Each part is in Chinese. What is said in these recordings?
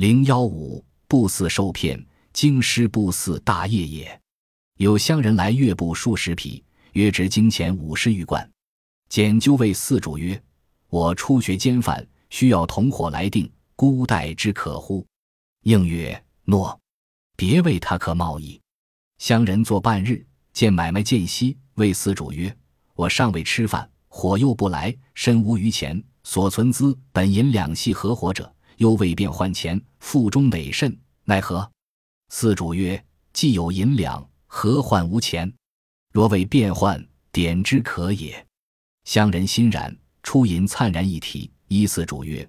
零幺五不似受骗，京师不似大业也。有乡人来阅布数十匹，约值金钱五十余贯。简究谓寺主曰：“我初学奸犯，需要同伙来定，孤待之可乎？”应曰：“诺。”别为他可贸易。乡人坐半日，见买卖间隙，谓寺主曰：“我尚未吃饭，火又不来，身无余钱，所存资本银两系合伙者，又未便换钱，腹中馁甚，奈何？”四主曰：“既有银两，何患无钱？若为变换，点之可也。”乡人欣然，出银灿然一提，依四主曰：“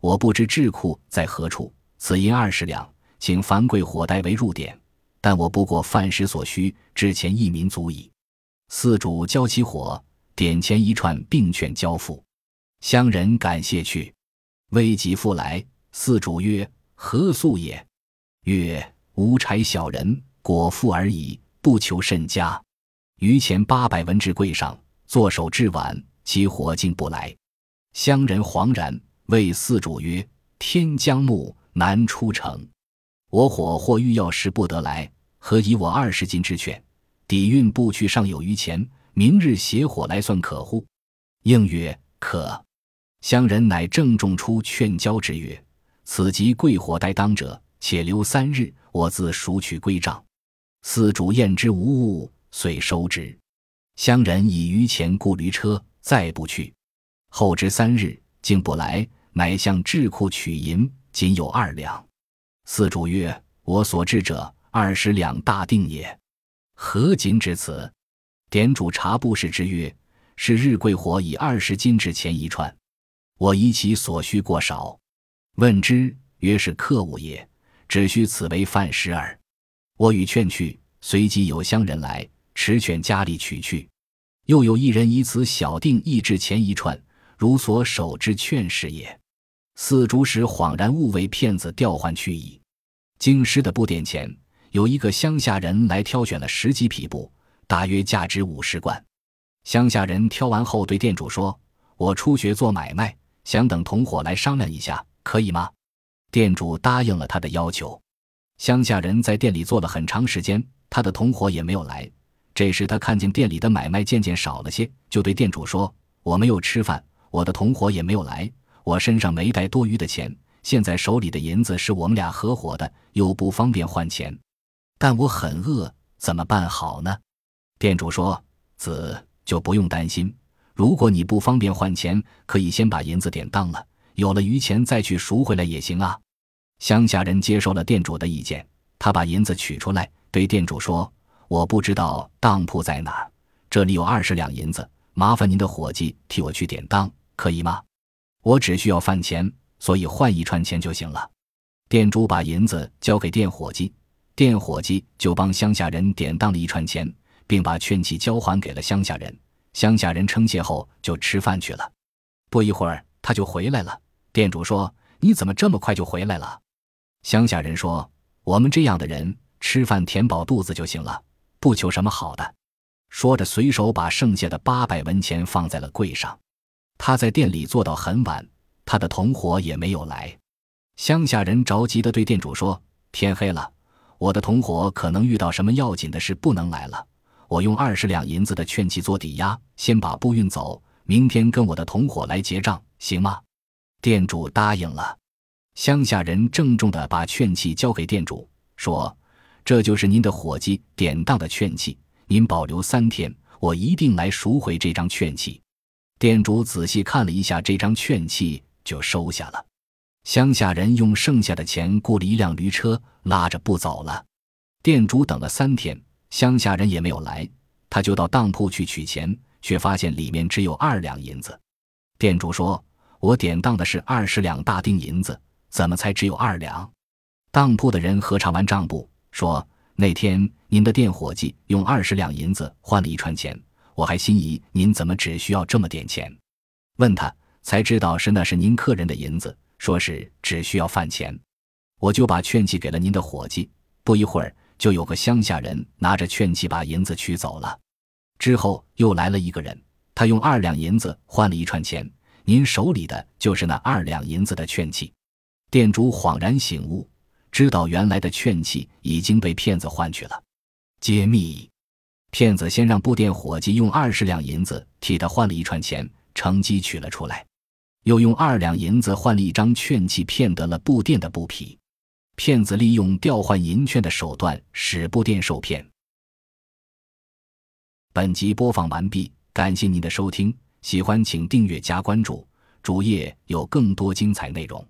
我不知智库在何处，此银二十两。”请樊贵火代为入点，但我不过饭食所需，之前一民足矣。四主交起火，点钱一串，并劝交付。乡人感谢去，未及复来。四主曰：“何素也？”曰：“无柴小人，果腹而已，不求甚佳。”余钱八百文至柜上，坐手至晚，其火竟不来。乡人惶然，谓四主曰：“天将暮，难出城。”我火或欲要时不得来，何以我二十斤之券，底蕴不去尚有余钱，明日携火来算可乎？应曰可。乡人乃郑重出劝交之曰：“此即贵火待当者，且留三日，我自赎取归账。”司主验之无误，遂收之。乡人以余钱雇驴车，再不去。后之三日，竟不来，乃向智库取银，仅有二两。四主曰：“我所至者二十两大定也，何仅至此？”典主查布氏之曰：“是日贵火以二十金至钱一串，我疑其所需过少。问之，曰是客物也，只需此为饭食耳。我与劝去，随即有乡人来，持犬家里取去。又有一人以此小定亦至钱一串，如所守之劝是也。”四主使恍然误为骗子调换去矣。京师的布店前有一个乡下人来挑选了十几匹布，大约价值五十贯。乡下人挑完后对店主说：“我初学做买卖，想等同伙来商量一下，可以吗？”店主答应了他的要求。乡下人在店里坐了很长时间，他的同伙也没有来。这时他看见店里的买卖渐渐少了些，就对店主说：“我没有吃饭，我的同伙也没有来。”我身上没带多余的钱，现在手里的银子是我们俩合伙的，又不方便换钱，但我很饿，怎么办好呢？店主说：“子就不用担心，如果你不方便换钱，可以先把银子典当了，有了余钱再去赎回来也行啊。”乡下人接受了店主的意见，他把银子取出来，对店主说：“我不知道当铺在哪，这里有二十两银子，麻烦您的伙计替我去典当，可以吗？”我只需要饭钱，所以换一串钱就行了。店主把银子交给店伙计，店伙计就帮乡下人典当了一串钱，并把券器交还给了乡下人。乡下人称谢后就吃饭去了。不一会儿他就回来了。店主说：“你怎么这么快就回来了？”乡下人说：“我们这样的人吃饭填饱肚子就行了，不求什么好的。”说着，随手把剩下的八百文钱放在了柜上。他在店里坐到很晚，他的同伙也没有来。乡下人着急地对店主说：“天黑了，我的同伙可能遇到什么要紧的事，不能来了。我用二十两银子的券器做抵押，先把布运走，明天跟我的同伙来结账，行吗？”店主答应了。乡下人郑重地把券器交给店主，说：“这就是您的伙计典当的券器，您保留三天，我一定来赎回这张券器。”店主仔细看了一下这张券契，就收下了。乡下人用剩下的钱雇了一辆驴车，拉着不走了。店主等了三天，乡下人也没有来，他就到当铺去取钱，却发现里面只有二两银子。店主说：“我典当的是二十两大锭银子，怎么才只有二两？”当铺的人核查完账簿，说：“那天您的店伙计用二十两银子换了一串钱。”我还心疑您怎么只需要这么点钱，问他才知道是那是您客人的银子，说是只需要饭钱，我就把券器给了您的伙计。不一会儿，就有个乡下人拿着券器把银子取走了。之后又来了一个人，他用二两银子换了一串钱，您手里的就是那二两银子的券器。店主恍然醒悟，知道原来的券器已经被骗子换去了。揭秘：骗子先让布店伙计用二十两银子替他换了一串钱，乘机取了出来，又用二两银子换了一张券器，骗得了布店的布匹。骗子利用调换银券的手段使布店受骗。本集播放完毕，感谢您的收听，喜欢请订阅加关注，主页有更多精彩内容。